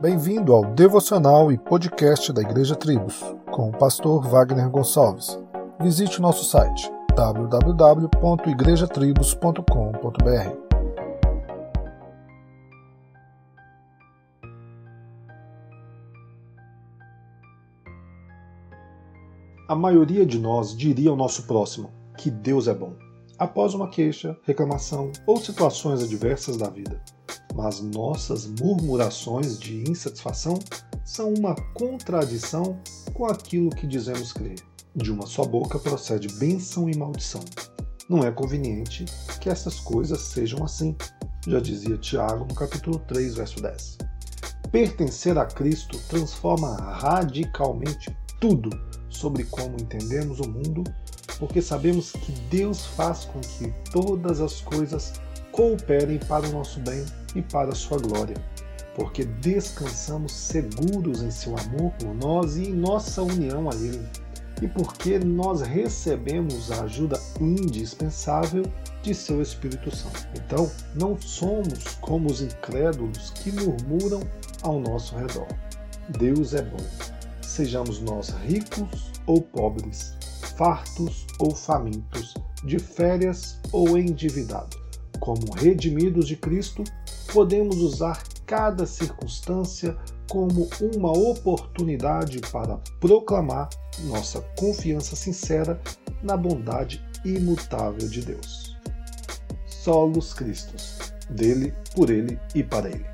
Bem-vindo ao devocional e podcast da Igreja Tribos, com o pastor Wagner Gonçalves. Visite o nosso site www.igrejatribos.com.br. A maioria de nós diria ao nosso próximo que Deus é bom, após uma queixa, reclamação ou situações adversas da vida mas nossas murmurações de insatisfação são uma contradição com aquilo que dizemos crer. De uma só boca procede bênção e maldição. Não é conveniente que essas coisas sejam assim, já dizia Tiago no capítulo 3, verso 10. Pertencer a Cristo transforma radicalmente tudo sobre como entendemos o mundo, porque sabemos que Deus faz com que todas as coisas cooperem para o nosso bem e para a sua glória, porque descansamos seguros em seu amor por nós e em nossa união a Ele, e porque nós recebemos a ajuda indispensável de seu Espírito Santo. Então, não somos como os incrédulos que murmuram ao nosso redor. Deus é bom. Sejamos nós ricos ou pobres, fartos ou famintos, de férias ou endividados como redimidos de Cristo, podemos usar cada circunstância como uma oportunidade para proclamar nossa confiança sincera na bondade imutável de Deus. Solos Cristos, dele, por ele e para ele.